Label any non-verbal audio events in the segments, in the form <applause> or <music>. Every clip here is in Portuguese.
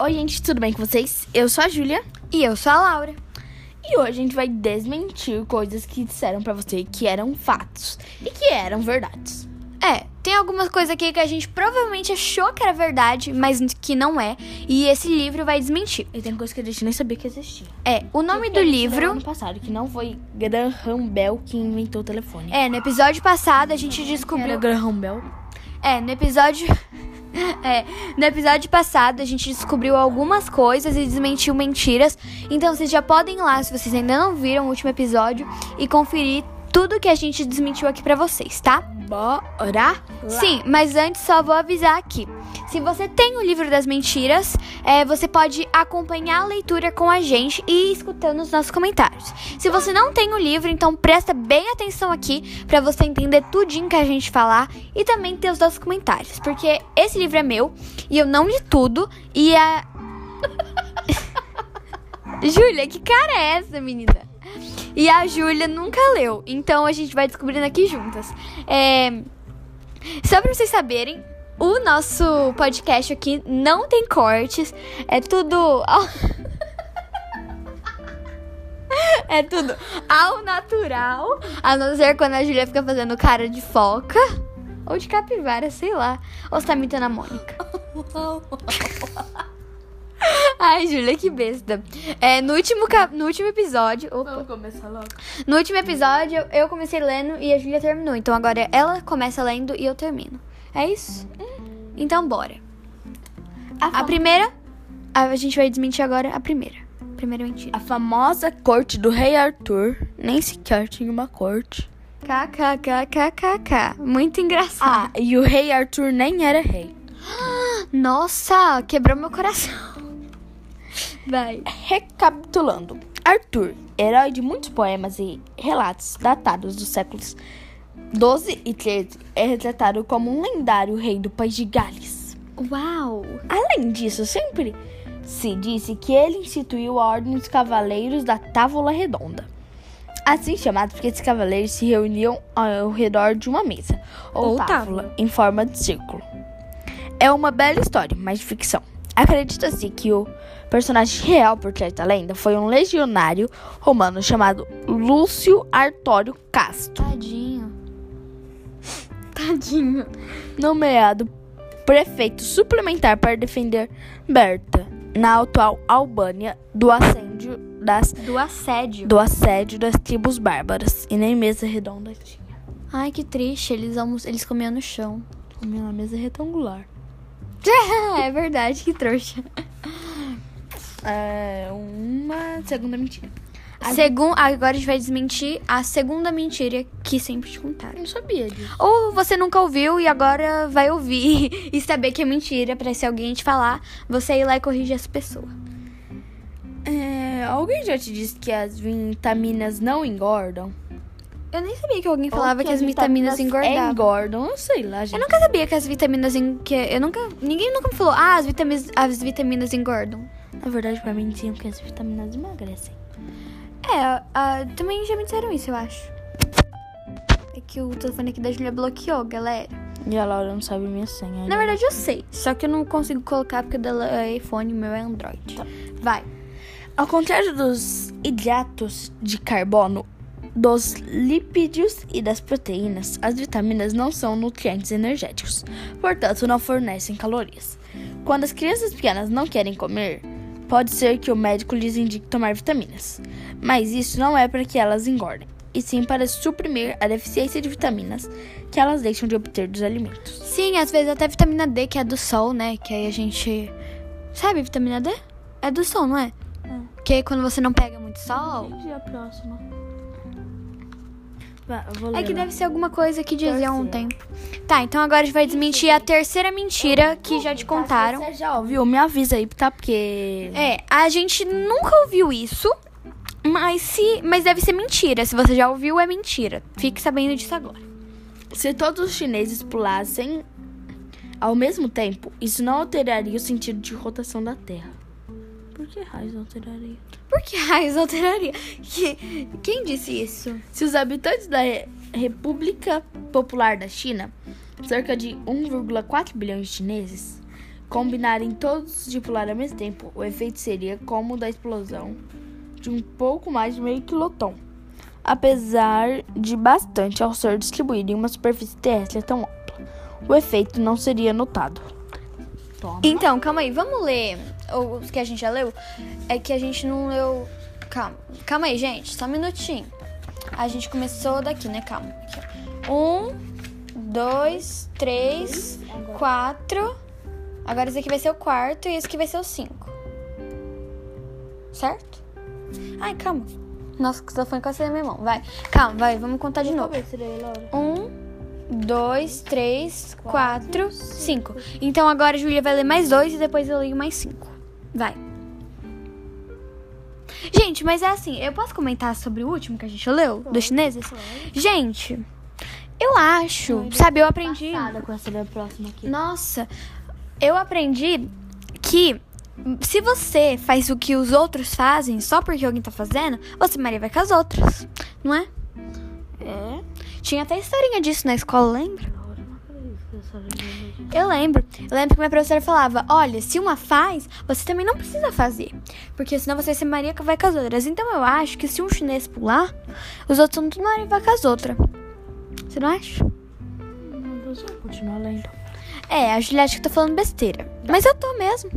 Oi, gente, tudo bem com vocês? Eu sou a Júlia E eu sou a Laura. e hoje a gente vai desmentir coisas que disseram pra você que eram fatos e que eram verdades. É, tem algumas coisas aqui que a gente provavelmente achou que era verdade, mas que não é. E esse livro vai desmentir. E tem coisa que a gente nem sabia que existia. É, o nome do livro. era ano passado, que não foi Graham Bell que inventou o telefone. É, no episódio passado a gente Era descobriu. Graham Bell. É, no episódio. <laughs> É, no episódio passado a gente descobriu algumas coisas e desmentiu mentiras. Então vocês já podem ir lá, se vocês ainda não viram o último episódio, e conferir tudo que a gente desmentiu aqui pra vocês, tá? Bora? Sim, mas antes só vou avisar aqui. Se você tem o livro das mentiras, é, você pode acompanhar a leitura com a gente e ir escutando os nossos comentários. Se você não tem o livro, então presta bem atenção aqui pra você entender tudinho que a gente falar e também ter os nossos comentários, porque esse livro é meu e eu não li tudo e a <laughs> Júlia, que cara é essa, menina? E a Júlia nunca leu, então a gente vai descobrindo aqui juntas. É... Só pra vocês saberem, o nosso podcast aqui não tem cortes, é tudo. <laughs> é tudo ao natural, a não ser quando a Júlia fica fazendo cara de foca ou de capivara, sei lá. Ou você tá imitando a Mônica. <laughs> <laughs> Ai, Júlia, que besta. É, no, último cap- no último episódio. Opa. Vamos começar logo. No último episódio, eu- comecei lendo e a Júlia terminou. Então agora ela começa lendo e eu termino. É isso? Então bora. A primeira, a gente vai desmentir agora a primeira. Primeira mentira. A famosa corte do rei Arthur nem sequer tinha uma corte. KKKKKK. Muito engraçado. Ah, e o rei Arthur nem era rei. <gasps> Nossa, quebrou meu coração. Vai. Recapitulando, Arthur, herói de muitos poemas e relatos datados dos séculos 12 e 13, é retratado como um lendário rei do país de Gales. Uau. Além disso, sempre se disse que ele instituiu a Ordem dos Cavaleiros da Távola Redonda. Assim chamados porque esses cavaleiros se reuniam ao redor de uma mesa, ou, Ou távola, távola. em forma de círculo. É uma bela história, mas de ficção. Acredita-se que o personagem real por trás da lenda foi um legionário romano chamado Lúcio Artório Casto, Tadinho. Tadinho. nomeado prefeito suplementar para defender Berta, na atual Albânia, do assédio das Do assédio. do assédio das tribos bárbaras e nem mesa redonda tinha. Ai, que triste. Eles. Eles comiam no chão. Comia uma mesa retangular. <laughs> é verdade, que trouxa. <laughs> É uma segunda mentira. Segun... Agora a gente vai desmentir a segunda mentira que sempre te contaram. Eu não sabia disso. Ou você nunca ouviu e agora vai ouvir <laughs> e saber que é mentira pra se alguém te falar, você ir lá e corrigir essa pessoa. É, alguém já te disse que as vitaminas não engordam? Eu nem sabia que alguém falava Ou que, as vitaminas, engordavam. engordam? Eu sei lá, gente. Eu nunca sabia que as vitaminas en... que eu nunca ninguém nunca me falou: "Ah, as vitaminas as vitaminas engordam". Na verdade, pra mim, diziam que as vitaminas emagrecem. É, ah, também já me disseram isso, eu acho. É que o telefone aqui da Julia bloqueou, galera. E a Laura não sabe minha senha. Na verdade eu sei, só que eu não consigo colocar porque o dela é iPhone e o meu é Android. Vai. Ao contrário dos hidratos de carbono, dos lipídios e das proteínas, as vitaminas não são nutrientes energéticos, portanto, não fornecem calorias. Quando as crianças pequenas não querem comer, pode ser que o médico lhes indique tomar vitaminas, mas isso não é para que elas engordem, e sim para suprimir a deficiência de vitaminas que elas deixam de obter dos alimentos. Sim, às vezes até vitamina D, que é do sol, né? Que aí a gente. Sabe vitamina D? É do sol, não é? Que aí quando você não pega muito sol. E a próxima? É que lá. deve ser alguma coisa que dizia Terceira. ontem. Tá, então agora a gente vai desmentir a terceira mentira que já te contaram. Você já ouviu? Me avisa aí, tá? Porque. É, a gente nunca ouviu isso, mas se, mas deve ser mentira. Se você já ouviu, é mentira. Fique sabendo disso agora. Se todos os chineses pulassem ao mesmo tempo, isso não alteraria o sentido de rotação da Terra. Por que raios alteraria? Por que raios alteraria? Que- Quem disse isso? Se os habitantes da Re- República Popular da China, cerca de 1,4 bilhões de chineses, combinarem todos de pular ao mesmo tempo, o efeito seria como o da explosão de um pouco mais de meio quiloton. Apesar de bastante ao ser distribuído em uma superfície terrestre tão ampla, o efeito não seria notado. Toma. Então, calma aí, vamos ler os que a gente já leu? É que a gente não leu. Calma, calma aí, gente, só um minutinho. A gente começou daqui, né? Calma. Aqui. Um, dois, três, quatro. Agora esse aqui vai ser o quarto e esse aqui vai ser o cinco. Certo? Ai, calma. Nossa, que telefone quase na minha mão. Vai. Calma, vai, vamos contar de novo. Um, dois, três, quatro, cinco. Então agora a Júlia vai ler mais dois e depois eu leio mais cinco. Vai. Gente, mas é assim, eu posso comentar sobre o último que a gente leu, dos chineses? Gente, eu acho, sabe, eu aprendi. com essa da próxima aqui. Nossa, eu aprendi que se você faz o que os outros fazem só porque alguém tá fazendo, você Maria vai com as outras, não é? É? Tinha até historinha disso na escola, lembra? Eu lembro. Eu lembro que minha professora falava: Olha, se uma faz, você também não precisa fazer. Porque senão você vai ser Maria que vai com as outras. Então eu acho que se um chinês pular, os outros são tudo Maria vai com as outras. Você não acha? Não vou continuar lendo. É, a Juliette que tá falando besteira. Mas eu tô mesmo.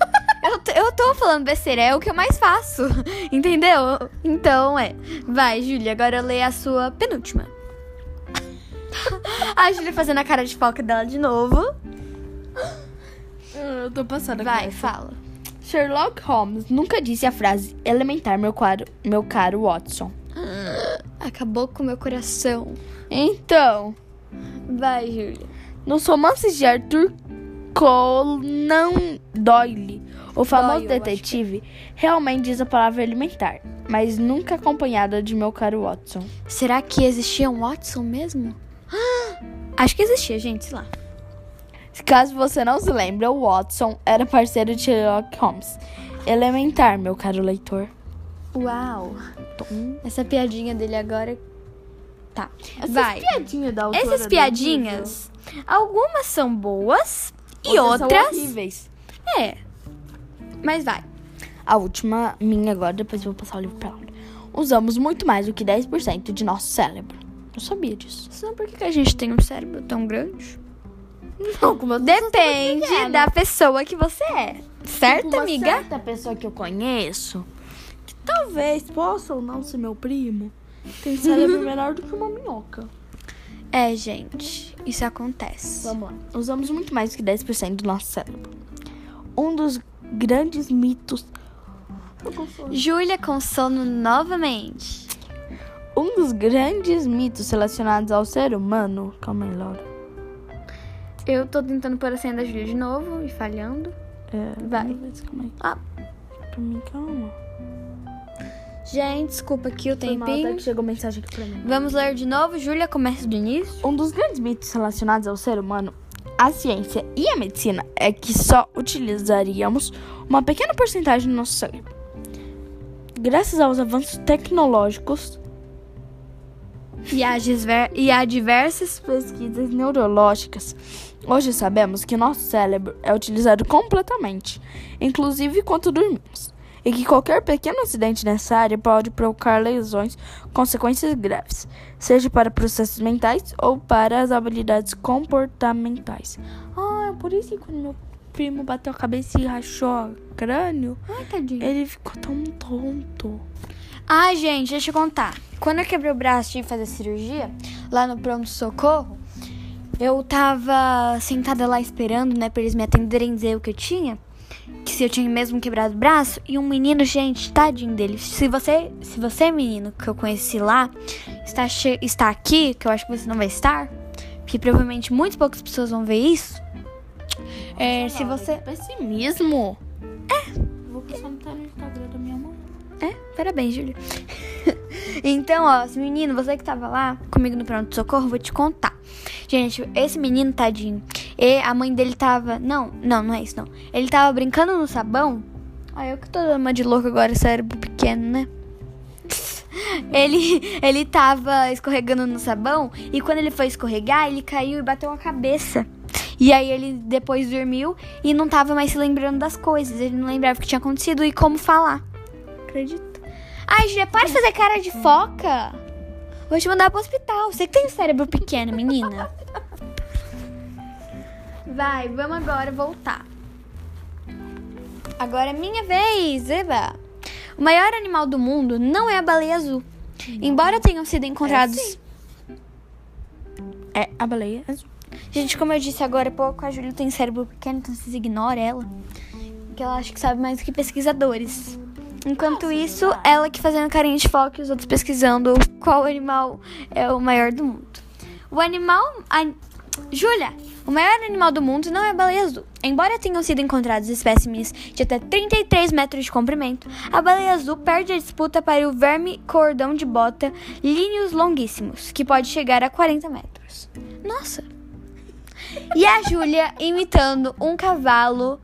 <laughs> eu, tô, eu tô falando besteira, é o que eu mais faço. <laughs> Entendeu? Então é. Vai, Júlia, agora lê a sua penúltima. A Júlia fazendo a cara de foca dela de novo. Eu tô passando Vai, fala. Sherlock Holmes nunca disse a frase elementar, meu caro, meu caro Watson. <gasps> Acabou com meu coração. Então, Vai, Júlia. nos romances de Arthur Conan Doyle, o famoso Doyle, acho detetive realmente diz a palavra elementar, mas nunca acompanhada de meu caro Watson. Será que existia um Watson mesmo? Acho que existia, gente, sei lá. Caso você não se lembre, o Watson era parceiro de Sherlock Holmes. Elementar, meu caro leitor. Uau. Essa piadinha dele agora. Tá. Essas Vai. piadinhas da autora Essas piadinhas, algumas são boas e outras outras. são horríveis. é. Mas vai. A última minha agora, depois eu vou passar o livro pra Laura. Usamos muito mais do que 10% de nosso cérebro. Eu sabia disso. Senão por que que a gente tem um cérebro tão grande? Não, como eu Depende da pessoa que você é. Certo, uma amiga? certa pessoa que eu conheço, que talvez possa ou não ser meu primo, tem cérebro <laughs> menor do que uma minhoca. É, gente. Isso acontece. Vamos lá. Usamos muito mais do que 10% do nosso cérebro. Um dos grandes mitos. Júlia com sono novamente. Um dos grandes mitos relacionados ao ser humano. Calma aí, Laura. Eu tô tentando pôr a senha da Júlia de novo e falhando. É, Vai. ver, Calma aí. Ah. Pra mim, calma. Gente, desculpa aqui o mal, até tempinho. que chegou mensagem aqui pra mim. Vamos ler de novo. Júlia, começa do início. Um dos grandes mitos relacionados ao ser humano, a ciência e a medicina é que só utilizaríamos uma pequena porcentagem do nosso cérebro. Graças aos avanços tecnológicos E disver- e a diversas. pesquisas neurológicas, hoje sabemos que nosso cérebro é utilizado completamente, inclusive enquanto dormimos, e que qualquer pequeno acidente nessa área pode provocar lesões, consequências graves, seja para processos mentais ou para as habilidades comportamentais. Ah, é por isso que quando meu primo bateu a cabeça e rachou o crânio, Ai, ele ficou tão tonto. Ai, gente, deixa eu contar. Quando eu quebrei o braço e que fazer cirurgia, lá no pronto-socorro, eu tava sentada lá esperando, né, pra eles me atenderem e dizer o que eu tinha. Que se eu tinha mesmo quebrado o braço. E um menino, gente, tadinho dele. Se você, se você, menino, que eu conheci lá, está, está aqui, que eu acho que você não vai estar, porque provavelmente muitas poucas pessoas vão ver isso. É, se você. Pessimismo? É. Vou postar no Instagram da minha mãe. É, parabéns, Júlia. <laughs> então, ó, esse menino, você que tava lá comigo no pronto-socorro, vou te contar. Gente, esse menino, tadinho, e a mãe dele tava. Não, não, não é isso, não. Ele tava brincando no sabão. Ai, eu que tô dando uma de louco agora, cérebro pequeno, né? <laughs> Ele, ele tava escorregando no sabão e quando ele foi escorregar, ele caiu e bateu a cabeça. E aí ele depois dormiu e não tava mais se lembrando das coisas. Ele não lembrava o que tinha acontecido e como falar. Acredita? Ai, Julia, para de fazer cara de foca. Vou te mandar pro hospital. Você que tem um cérebro pequeno, menina. Vai, vamos agora voltar. Agora é minha vez, Eba. O maior animal do mundo não é a baleia azul. Embora tenham sido encontrados. sim. É a baleia azul. Gente, como eu disse agora há pouco, a Júlia tem cérebro pequeno, então vocês ignoram ela. Porque ela acha que sabe mais do que pesquisadores. Enquanto isso, ela que fazendo carinha de foco e os outros pesquisando qual animal é o maior do mundo. O animal. A... Júlia! O maior animal do mundo não é a baleia azul. Embora tenham sido encontrados espécimes de até 33 metros de comprimento, a baleia azul perde a disputa para o verme cordão de bota líneos longuíssimos, que pode chegar a 40 metros. Nossa! E a Júlia imitando um cavalo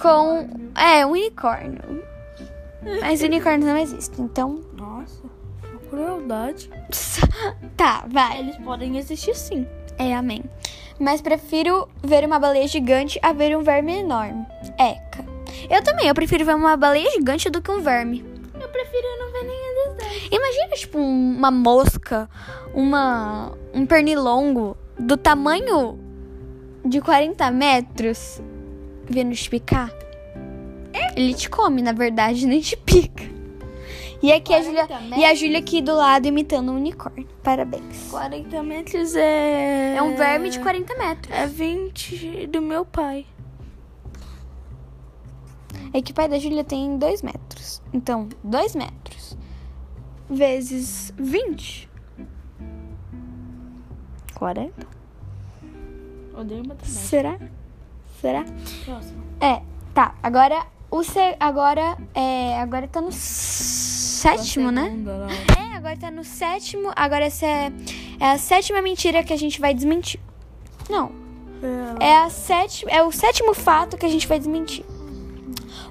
com. É, um unicórnio. Mas unicórnios não existem, então. Nossa, uma crueldade. <laughs> Tá, vai. Eles podem existir sim. É, amém. Mas prefiro ver uma baleia gigante a ver um verme enorme. Eca. Eu também, eu prefiro ver uma baleia gigante do que um verme. Eu prefiro não ver nenhum dos dois. Imagina, tipo, um- uma mosca, uma um pernilongo do tamanho de 40 metros vindo te picar. Ele te come, na verdade, <laughs> nem te pica. E aqui a 40 Júlia, e a Júlia aqui do lado imitando um unicórnio. Parabéns. 40 metros é. É um verme de 40 metros. É 20 do meu pai. É que o pai da Júlia tem 2 metros. Então, 2 metros vezes 20. 40? Odeio matemática. Será? Será? Próximo. É, tá. Agora o se... agora é, agora tá no sétimo, né? É, agora tá no sétimo. Agora essa é, é a sétima mentira que a gente vai desmentir. Não, é a sétima, é o sétimo fato que a gente vai desmentir.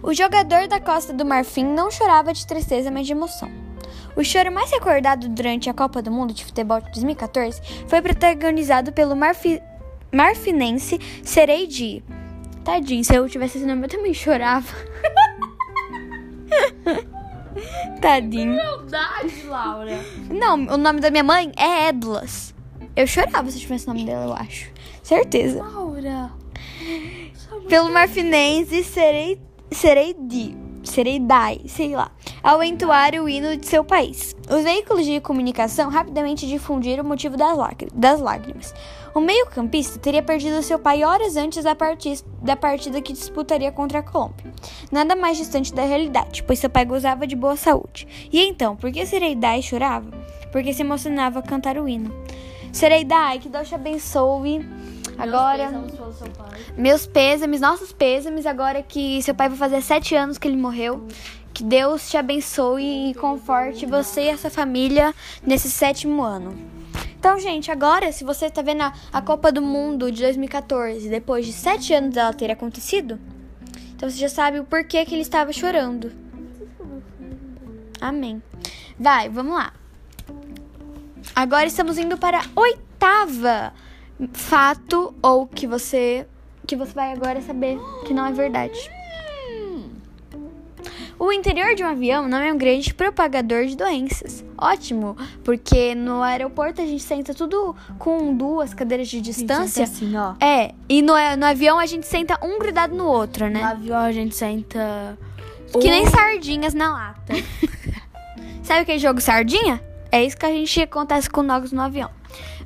O jogador da Costa do Marfim não chorava de tristeza, mas de emoção. O choro mais recordado durante a Copa do Mundo de Futebol de 2014 foi protagonizado pelo marfi... marfinense Sereidi. Tadinho, se eu tivesse esse nome eu também chorava. <laughs> Tadinho. Crueldade, Laura. Não, o nome da minha mãe é Edlas. Eu chorava se eu tivesse o nome dela, eu acho. Certeza. Laura. Pelo marfinense Serei, Sereidi, Sereidai, sei lá, ao entoar o hino de seu país. Os veículos de comunicação rapidamente difundiram o motivo das lágrimas. O meio-campista teria perdido seu pai horas antes da, parti- da partida que disputaria contra a Colômbia. Nada mais distante da realidade, pois seu pai gozava de boa saúde. E então, por que Sereidai chorava? Porque se emocionava a cantar o hino. Sereidai, que Deus te abençoe. Agora. Meus pêsames, nossos pêsames, agora que seu pai vai fazer sete anos que ele morreu. Que Deus te abençoe e conforte você e essa família nesse sétimo ano. Então, gente, agora, se você tá vendo a, a Copa do Mundo de 2014, depois de sete anos dela ter acontecido, então você já sabe o porquê que ele estava chorando. Amém. Vai, vamos lá. Agora estamos indo para a oitava fato ou que você que você vai agora saber que não é verdade. O interior de um avião não é um grande propagador de doenças. Ótimo, porque no aeroporto a gente senta tudo com duas cadeiras de distância. Assim, ó. É, e no, no avião a gente senta um grudado no outro, No né? avião a gente senta. Que nem sardinhas na lata. <laughs> Sabe aquele jogo sardinha? É isso que a gente acontece com nós no avião.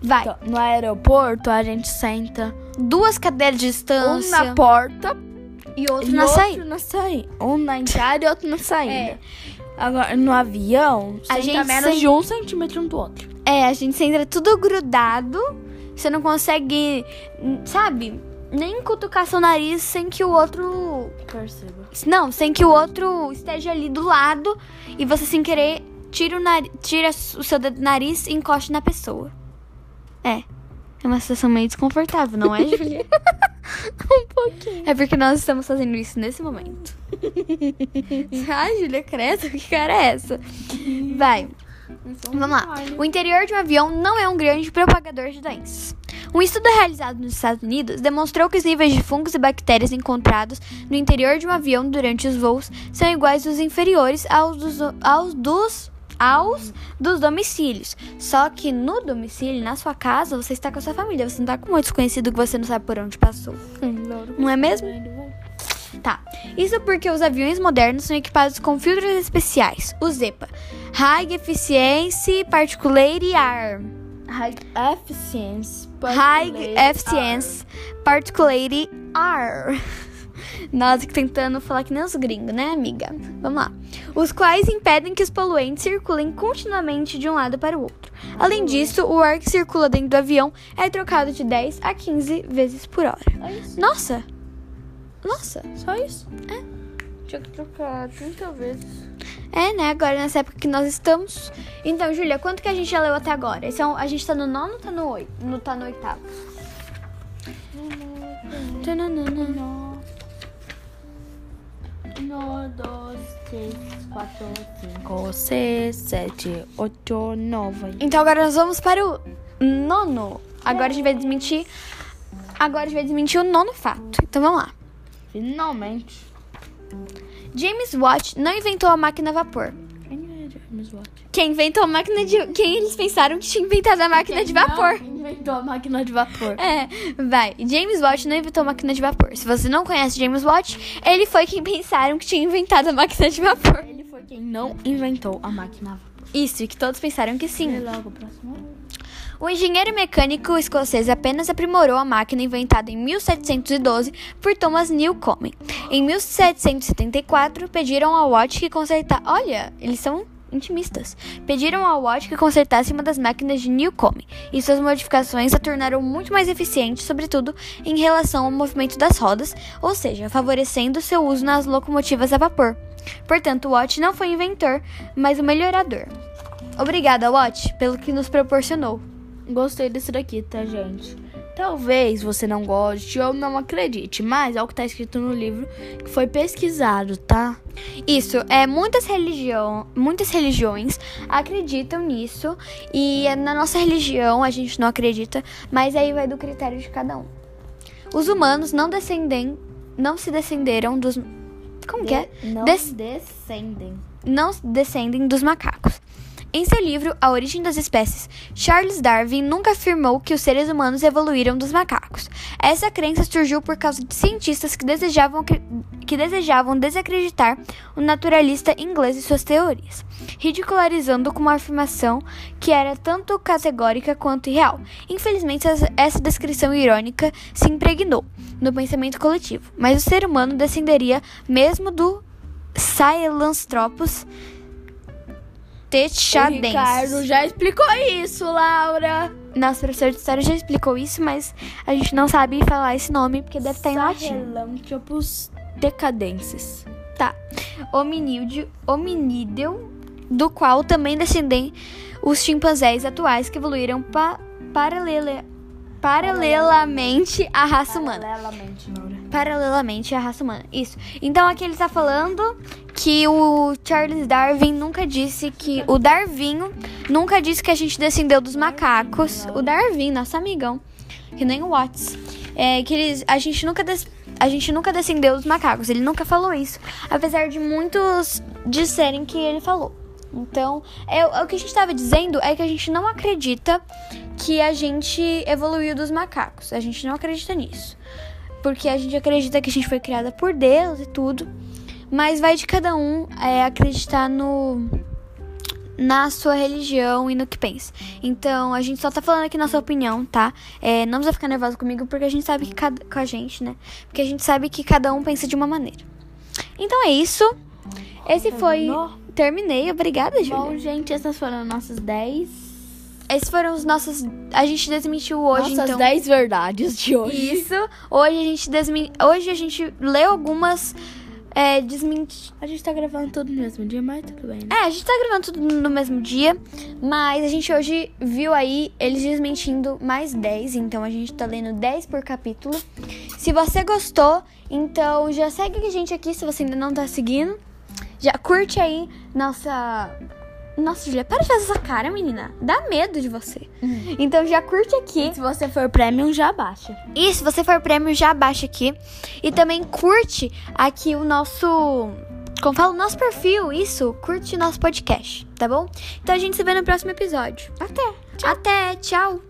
Vai, Então, No aeroporto a gente senta duas cadeiras de um distância na porta e outro e na outro saída. na saída. Um na entrada e outro na saída. É. Agora, no avião, A gente menos de um centímetro um do outro. É, a gente senta tudo grudado. Você não consegue, sabe? Nem cutucar seu nariz sem que o outro. Perceba. Não, sem que o outro esteja ali do lado e você sem querer tira o, nari... tira o seu dedo do nariz e encoste na pessoa. É. É uma situação meio desconfortável, não é, <laughs> Julia? Um pouquinho. É porque nós estamos fazendo isso nesse momento. Ai, <laughs> Julia, credo, que cara é essa? Vai. Vamos lá. O interior de um avião não é um grande propagador de doenças. Um estudo realizado nos Estados Unidos demonstrou que os níveis de fungos e bactérias encontrados no interior de um avião durante os voos são iguais aos inferiores aos dos, aos dos aos dos domicílios. Só que no domicílio, na sua casa, você está com a sua família. Você não está com um desconhecido que você não sabe por onde passou. Não é mesmo? Tá. Isso porque os aviões modernos são equipados com filtros especiais, o ZEPA, High Efficiency Particulate Air. High Efficiency. High Efficiency Particulate Air. <laughs> Nós que tentando falar que nem os gringos, né, amiga? Vamos lá os quais impedem que os poluentes circulem continuamente de um lado para o outro. Além disso, o ar que circula dentro do avião é trocado de 10 a 15 vezes por hora. É Nossa! Nossa! Só isso? É. Tinha que trocar 30 vezes. É, né? Agora nessa época que nós estamos. Então, Júlia, quanto que a gente já leu até agora? Esse é um, a gente tá no nono ou tá no, oito, no, tá no oitavo? No, no, no, no, 3, 4, 5, 6, 7, 8, 9. Então agora nós vamos para o nono. Agora a gente vai desmentir. Agora a gente vai desmentir o nono fato. Então vamos lá. Finalmente. James Watt não inventou a máquina a vapor. Quem Watt? Quem inventou a máquina de. Quem eles pensaram que tinha inventado a máquina de vapor? Não inventou a máquina de vapor. É, vai. James Watt não inventou a máquina de vapor. Se você não conhece James Watt, ele foi quem pensaram que tinha inventado a máquina de vapor. Ele foi quem não inventou a máquina a vapor. Isso, e que todos pensaram que sim. E logo, próximo. O engenheiro mecânico escocês apenas aprimorou a máquina inventada em 1712 por Thomas Newcomen. Em 1774, pediram ao Watt que consertasse. Olha, eles são intimistas. Pediram ao Watt que consertasse uma das máquinas de Newcomen, e suas modificações a tornaram muito mais eficiente, sobretudo em relação ao movimento das rodas, ou seja, favorecendo seu uso nas locomotivas a vapor. Portanto, Watt não foi inventor, mas o melhorador. Obrigada, Watt, pelo que nos proporcionou. Gostei desse daqui, tá, gente? Talvez você não goste ou não acredite, mas é o que tá escrito no livro que foi pesquisado, tá? Isso, é muitas religião, muitas religiões acreditam nisso e na nossa religião a gente não acredita, mas aí vai do critério de cada um. Os humanos não descendem, não se descenderam dos como que é? Não Des- descendem. não descendem dos macacos. Em seu livro A Origem das Espécies, Charles Darwin nunca afirmou que os seres humanos evoluíram dos macacos. Essa crença surgiu por causa de cientistas que desejavam, que desejavam desacreditar o naturalista inglês e suas teorias, ridicularizando com uma afirmação que era tanto categórica quanto irreal. Infelizmente, essa descrição irônica se impregnou no pensamento coletivo, mas o ser humano descenderia mesmo do Sahelanthropus O Ricardo já explicou isso, Laura. Nosso professor de história já explicou isso, mas a gente não sabe falar esse nome porque deve estar em latim. Sahelanthropus decadensis. Tá. Hominídeo, hominídeo, do qual também descendem os chimpanzés atuais que evoluíram pa, paralela, paralelamente à raça humana. Paralelamente, Laura. Paralelamente à raça humana. Isso. Então aqui ele está falando que o Charles Darwin nunca disse que. O Darwinho nunca disse que a gente descendeu dos macacos. O Darwin, nosso amigão. Que nem o Watts. É que eles, a gente nunca des- a gente nunca descendeu dos macacos. Ele nunca falou isso. Apesar de muitos disserem que ele falou. Então, é o que a gente estava dizendo é que a gente não acredita que a gente evoluiu dos macacos. A gente não acredita nisso. Porque a gente acredita que a gente foi criada por Deus e tudo. Mas vai de cada um é, acreditar no na sua religião e no que pensa. Então, a gente só tá falando aqui nossa opinião, tá? É, não precisa ficar nervosa comigo, porque a gente sabe que cada, com a gente, né? Porque a gente sabe que cada um pensa de uma maneira. Então é isso. Esse foi. Terminei, obrigada, Júlia. Bom, gente, essas foram nossas 10. Esses foram os nossos. A gente desmentiu hoje, Nossas então. 10 verdades de hoje. Isso. Hoje a gente desmen... Hoje a gente leu algumas é, desmenti... A gente tá gravando tudo no mesmo dia, mas tudo bem, né? É, a gente tá gravando tudo no mesmo dia, mas a gente hoje viu aí eles desmentindo mais 10, então a gente tá lendo 10 por capítulo. Se você gostou, então já segue a gente aqui se você ainda não tá seguindo. Já curte aí nossa Nossa, Julia, para de fazer essa cara, menina. Dá medo de você. Então já curte aqui. Se você for premium, já baixa. E se você for prêmio, já baixa aqui. E também curte aqui o nosso. Como fala, o nosso perfil. Isso, curte o nosso podcast, tá bom? Então a gente se vê no próximo episódio. Até. Até, tchau.